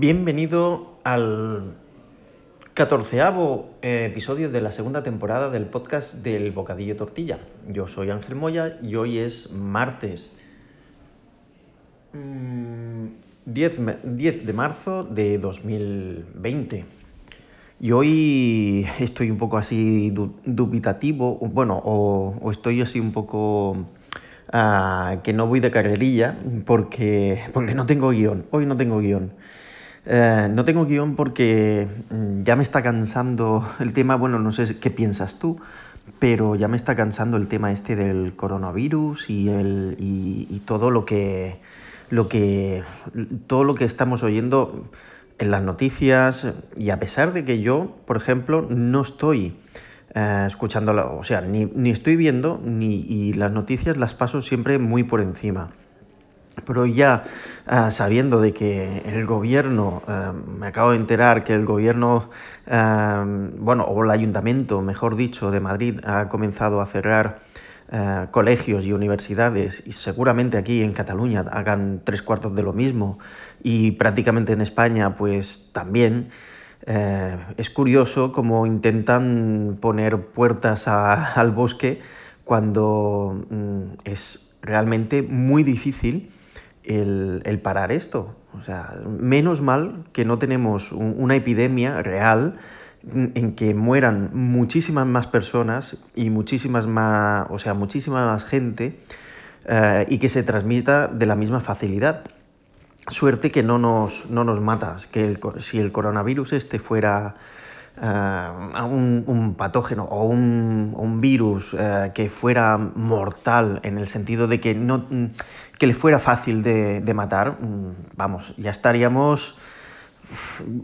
Bienvenido al catorceavo eh, episodio de la segunda temporada del podcast del Bocadillo Tortilla. Yo soy Ángel Moya y hoy es martes 10, mm, 10 de marzo de 2020. Y hoy estoy un poco así dubitativo, bueno, o, estoy así un poco uh, que no voy de carrerilla porque, porque no tengo guion. Hoy no tengo guion. Eh, no tengo guion porque mm, ya me está cansando el tema, bueno, no sé qué piensas tú, pero ya me está cansando el tema este del coronavirus y, el, y, todo lo que, lo que todo lo que estamos oyendo en las noticias y a pesar de que yo, por ejemplo, no estoy eh, escuchando, o sea, ni, ni, estoy viendo ni, y las noticias las paso siempre muy por encima. Pero ya ah, sabiendo de que el gobierno, ah, me acabo de enterar que el gobierno, ah, bueno, o el ayuntamiento, mejor dicho, de Madrid ha comenzado a cerrar colegios y universidades y seguramente aquí en Cataluña hagan tres cuartos de lo mismo y prácticamente en España pues también. Eh, es curioso cómo intentan poner puertas al bosque cuando mm, es realmente muy difícil el, parar esto. O sea, menos mal que no tenemos una epidemia real en que mueran muchísimas más personas y muchísimas más, o sea, muchísima más gente eh, y que se transmita de la misma facilidad. Suerte que no nos, no nos mata, que si el coronavirus este fuera uh, un, un, patógeno o un, un virus uh, que fuera mortal en el sentido de que, no, que le fuera fácil de, de matar, mm, vamos, ya estaríamos...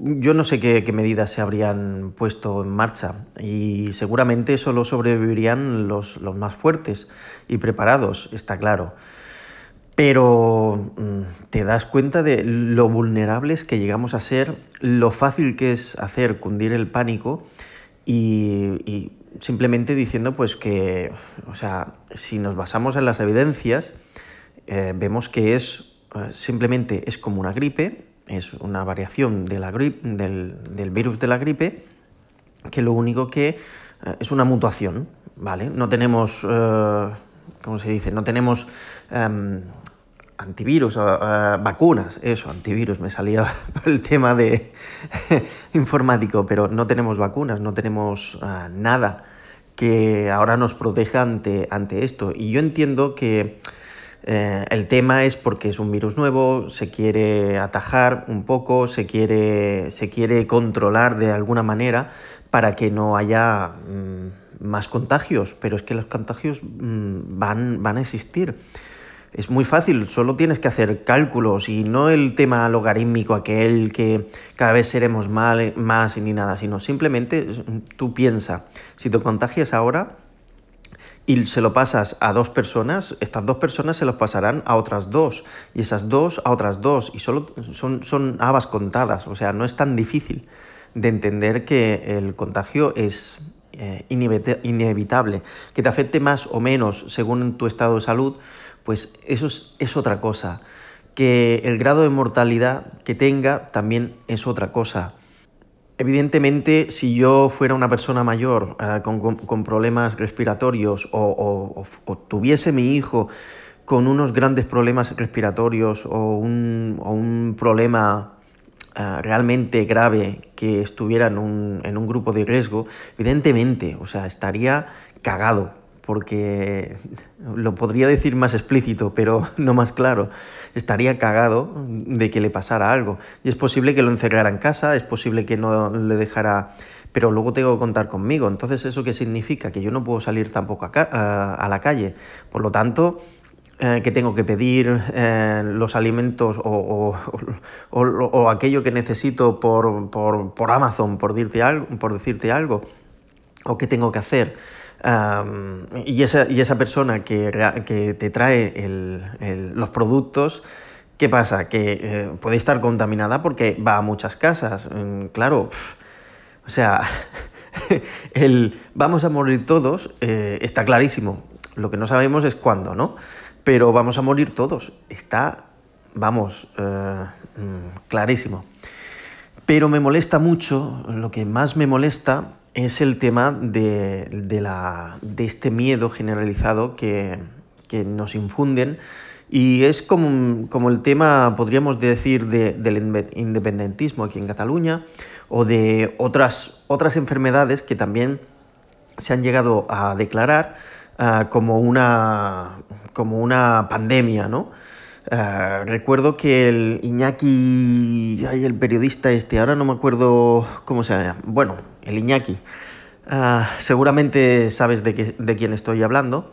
Yo no sé qué, qué, medidas se habrían puesto en marcha y seguramente solo sobrevivirían los, los más fuertes y preparados, está claro pero mm, te das cuenta de lo vulnerables que llegamos a ser, lo fácil que es hacer cundir el pánico y, simplemente diciendo pues que, o sea, si nos basamos en las evidencias, eh, vemos que es eh, simplemente es como una gripe, es una variación de la gripe, del, virus de la gripe, que lo único que eh, es una mutación, ¿vale? No tenemos, ¿cómo se dice? No tenemos em, antivirus, vacunas, eso, antivirus, me salía el tema de informático, pero no tenemos vacunas, no tenemos ah, nada que ahora nos proteja ante, ante esto. Y yo entiendo que eh, el tema es porque es un virus nuevo, se quiere atajar un poco, se quiere, se quiere controlar de alguna manera para que no haya mm, más contagios, pero es que los contagios mm, van, van a existir es muy fácil, solo tienes que hacer cálculos y no el tema logarítmico aquel que cada vez seremos mal, más y ni nada, sino simplemente tú piensa, si te contagias ahora y se lo pasas a dos personas, estas dos personas se los pasarán a otras dos y esas dos a otras dos y solo son, son habas contadas, o sea, no es tan difícil de entender que el contagio es eh, inevitable, que te afecte más o menos según tu estado de salud, pues eso es, otra cosa. Que el grado de mortalidad que tenga también es otra cosa. Evidentemente, si yo fuera una persona mayor eh, con, problemas respiratorios o, tuviese mi hijo con unos grandes problemas respiratorios o un, problema eh, realmente grave que estuviera en un, en un, grupo de riesgo, evidentemente, o sea, estaría cagado porque lo podría decir más explícito, pero no más claro. Estaría cagado de que le pasara algo. Y es posible que lo encerrara en casa, es posible que no le dejara... Pero luego tengo que contar conmigo. Entonces, ¿eso qué significa? Que yo no puedo salir tampoco a, la calle. Por lo tanto, eh, que tengo que pedir eh, los alimentos o, o, aquello que necesito por, por, por Amazon, por decirte algo, por decirte algo. ¿O qué tengo que hacer? y, esa, y, esa, persona que, que te trae el, los productos, ¿qué pasa? Que eh, puede estar contaminada porque va a muchas casas. Mm, claro, o sea, el vamos a morir todos está clarísimo. Lo que no sabemos es cuándo, ¿no? Pero vamos a morir todos. Está, vamos, eh, mm, clarísimo. Pero me molesta mucho, lo que más me molesta es el tema de, la, de este miedo generalizado que, que, nos infunden y es como, como el tema, podríamos decir, del independentismo aquí en Cataluña o de otras, otras enfermedades que también se han llegado a declarar uh, como, una, como una pandemia, ¿no? Uh, recuerdo que el Iñaki, ay, el periodista este, ahora no me acuerdo cómo se llama, bueno, el Iñaki, uh, seguramente sabes de, que, de quién estoy hablando,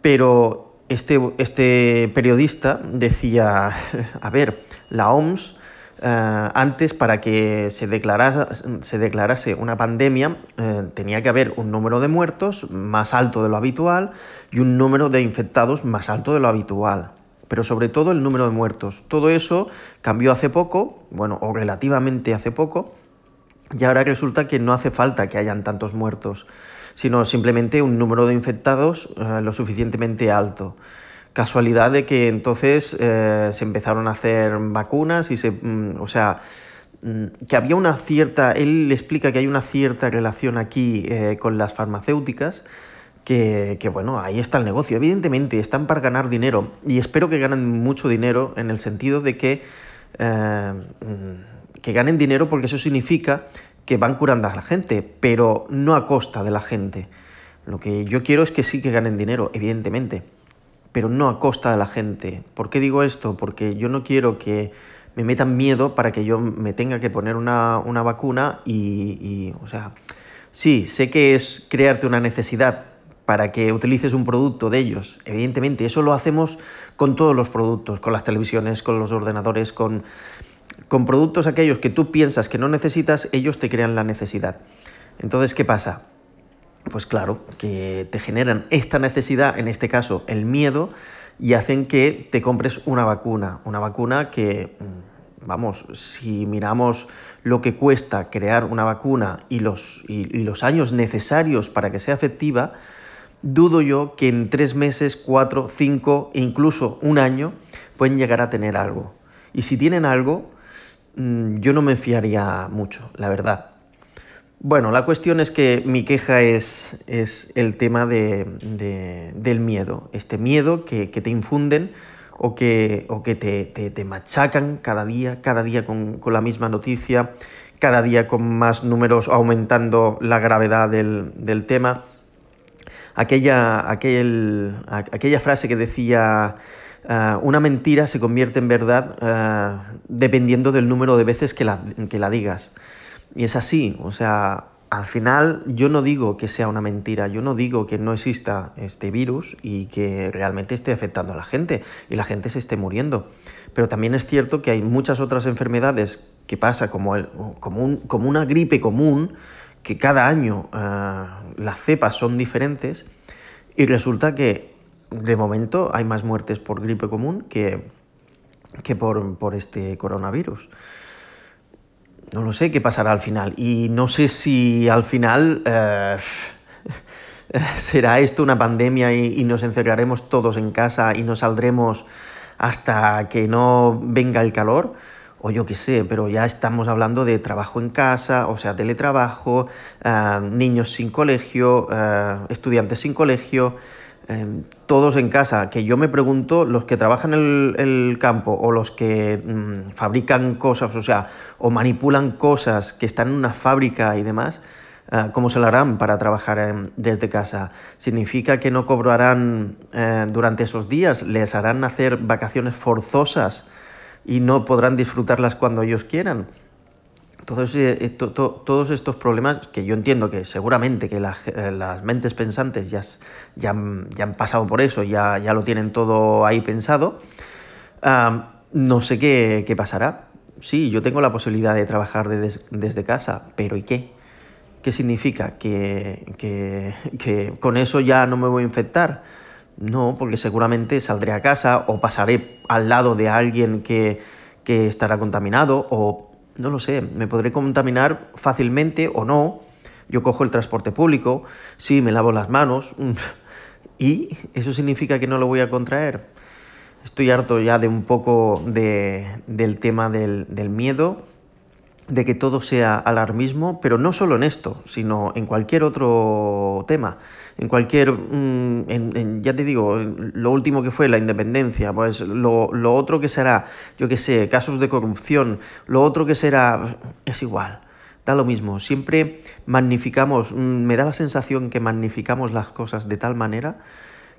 pero este, este periodista decía, a ver, la OMS Uh, antes, para que se declarase, se declarase una pandemia, uh, tenía que haber un número de muertos más alto de lo habitual y un número de infectados más alto de lo habitual. Pero sobre todo el número de muertos. Todo eso cambió hace poco, bueno, o relativamente hace poco, y ahora resulta que no hace falta que hayan tantos muertos, sino simplemente un número de infectados uh, lo suficientemente alto. Casualidad de que entonces eh, se empezaron a hacer vacunas y se. Mm, o sea, mm, que había una cierta. Él explica que hay una cierta relación aquí eh, con las farmacéuticas. Que, que, bueno, ahí está el negocio. Evidentemente, están para ganar dinero. Y espero que ganen mucho dinero en el sentido de que. Eh, mm, que ganen dinero porque eso significa que van curando a la gente, pero no a costa de la gente. Lo que yo quiero es que sí que ganen dinero, evidentemente pero no a costa de la gente. ¿Por qué digo esto? Porque yo no quiero que me metan miedo para que yo me tenga que poner una, vacuna y, o sea, sí, sé que es crearte una necesidad para que utilices un producto de ellos. Evidentemente, eso lo hacemos con todos los productos, con las televisiones, con los ordenadores, con, con productos aquellos que tú piensas que no necesitas, ellos te crean la necesidad. Entonces, ¿qué pasa? Pues claro, que te generan esta necesidad, en este caso el miedo, y hacen que te compres una vacuna. Una vacuna que, mm, vamos, si miramos lo que cuesta crear una vacuna y los, y, los años necesarios para que sea efectiva, dudo yo que en tres meses, cuatro, cinco incluso un año pueden llegar a tener algo. Y si tienen algo, mm, yo no me fiaría mucho, la verdad. Bueno, la cuestión es que mi queja es, es el tema de, del miedo, este miedo que, te infunden o que, o que te, te, machacan cada día, cada día con, con, la misma noticia, cada día con más números aumentando la gravedad del, del tema. Aquella, aquel, aquella frase que decía uh, una mentira se convierte en verdad uh, dependiendo del número de veces que la, que la digas. Y es así, o sea, al final yo no digo que sea una mentira, yo no digo que no exista este virus y que realmente esté afectando a la gente y la gente se esté muriendo. Pero también es cierto que hay muchas otras enfermedades que pasa como, el, como, como una gripe común, que cada año uh, las cepas son diferentes y resulta que de momento hay más muertes por gripe común que, que por, por este coronavirus. No lo sé qué pasará al final. Y no sé si al final eh, será esto una pandemia y, nos encerraremos todos en casa y no saldremos hasta que no venga el calor. O yo qué sé, pero ya estamos hablando de trabajo en casa, o sea, teletrabajo, eh, niños sin colegio, eh, estudiantes sin colegio. Em, todos en casa, que yo me pregunto, los que trabajan en el, campo o los que mm, fabrican cosas, o sea, o manipulan cosas que están en una fábrica y demás, eh, ¿cómo se lo harán para trabajar em, desde casa? ¿Significa que no cobrarán eh, durante esos días? ¿Les harán hacer vacaciones forzosas y no podrán disfrutarlas cuando ellos quieran? Todos, eh, todos estos problemas que yo entiendo que seguramente que eh, las mentes pensantes ya, ya, han pasado por eso, ya, ya lo tienen todo ahí pensado, no sé qué, qué, pasará. Sí, yo tengo la posibilidad de trabajar desde casa, pero ¿y qué? ¿Qué significa? ¿Que, que, que con eso ya no me voy a infectar? No, porque seguramente saldré a casa o pasaré al lado de alguien que, que estará contaminado o no lo sé, me podré contaminar fácilmente o no. Yo cojo el transporte público, sí, me lavo las manos y eso significa que no lo voy a contraer. Estoy harto ya de un poco de, del tema del, del miedo de que todo sea alarmismo, pero no solo en esto, sino en cualquier otro tema. En cualquier, mm, ya te digo, lo último que fue la independencia, pues lo, lo otro que será, yo qué sé, casos de corrupción, lo otro que será, es igual, da lo mismo. Siempre magnificamos, mm, me da la sensación que magnificamos las cosas de tal manera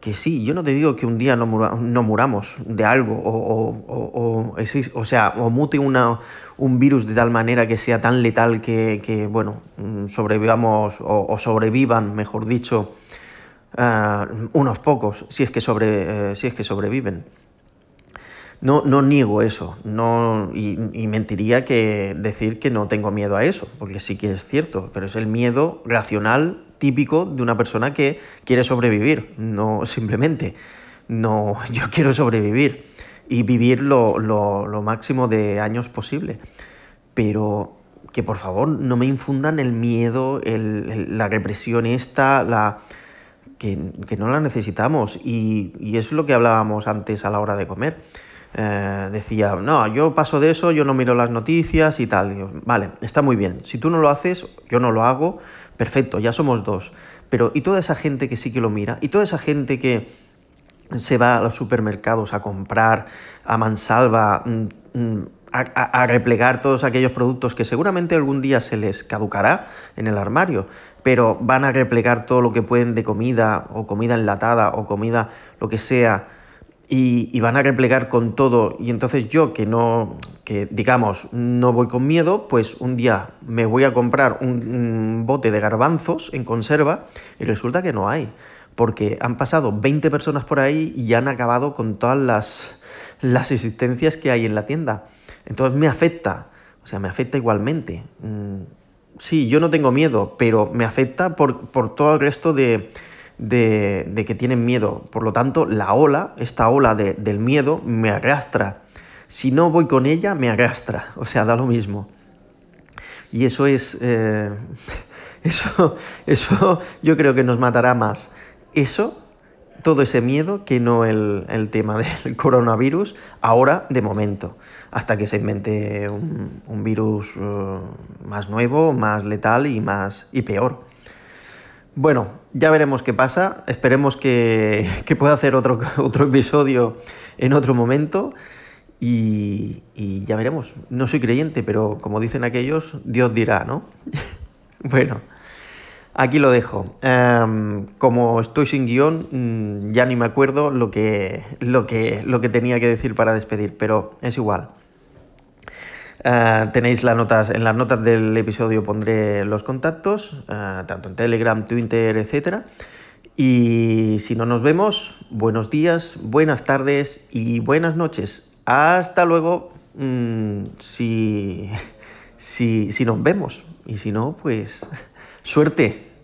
que sí, yo no te digo que un día no, muramos de algo o, o, sea, o mute una, un virus de tal manera que sea tan letal que, bueno, mm, sobrevivamos o, sobrevivan, mejor dicho, eh, unos pocos, si es que, sobre, eh, si es que sobreviven. No, no niego eso, no, y, y, mentiría que decir que no tengo miedo a eso, porque sí que es cierto, pero es el miedo racional típico de una persona que quiere sobrevivir, no simplemente, no, yo quiero sobrevivir y vivir lo, máximo de años posible. Pero que por favor no me infundan el miedo, la represión esta, la, que, no la necesitamos. Y, y, es lo que hablábamos antes a la hora de comer. Eh, decía, no, yo paso de eso, yo no miro las noticias y tal. vale, está muy bien. Si tú no lo haces, yo no lo hago, perfecto, ya somos dos. Pero ¿y toda esa gente que sí que lo mira? ¿Y toda esa gente que se va a los supermercados a comprar a mansalva, mm, mm, a, replegar todos aquellos productos que seguramente algún día se les caducará en el armario, pero van a replegar todo lo que pueden de comida o comida enlatada o comida lo que sea y, van a replegar con todo. Y entonces yo que no, que digamos, no voy con miedo, pues un día me voy a comprar un, bote de garbanzos en conserva y resulta que no hay. Porque han pasado 20 personas por ahí y han acabado con todas las, las existencias que hay en la tienda. Entonces me afecta, o sea, me afecta igualmente. Mm, sí, yo no tengo miedo, pero me afecta por, por todo el resto de, de, que tienen miedo. Por lo tanto, la ola, esta ola del miedo, me arrastra. Si no voy con ella, me arrastra. O sea, da lo mismo. Y eso es... Eh, eso, eso yo creo que nos matará más. Eso, todo ese miedo, que no el, tema del coronavirus, ahora de momento, hasta que se invente un, virus eh, más nuevo, más letal y, más, y peor. Bueno, ya veremos qué pasa. Esperemos que, pueda hacer otro, otro episodio en otro momento. Y, ya veremos. No soy creyente, pero como dicen aquellos, Dios dirá, ¿no? bueno, aquí lo dejo. Em, como estoy sin guion, mm, ya ni me acuerdo lo que, lo, que, lo que tenía que decir para despedir, pero es igual. Eh, tenéis las notas, en las notas del episodio pondré los contactos, eh, tanto en Telegram, Twitter, etc. Y si no nos vemos, buenos días, buenas tardes y buenas noches. Hasta luego, mm, si, si, si nos vemos. Y si no, pues suerte.